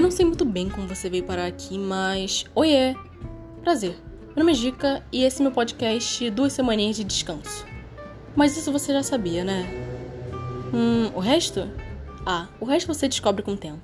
Eu não sei muito bem como você veio parar aqui, mas. Oiê! Prazer. Meu nome é Dica e esse é meu podcast Duas Semaninhas de Descanso. Mas isso você já sabia, né? Hum, o resto? Ah, o resto você descobre com o tempo.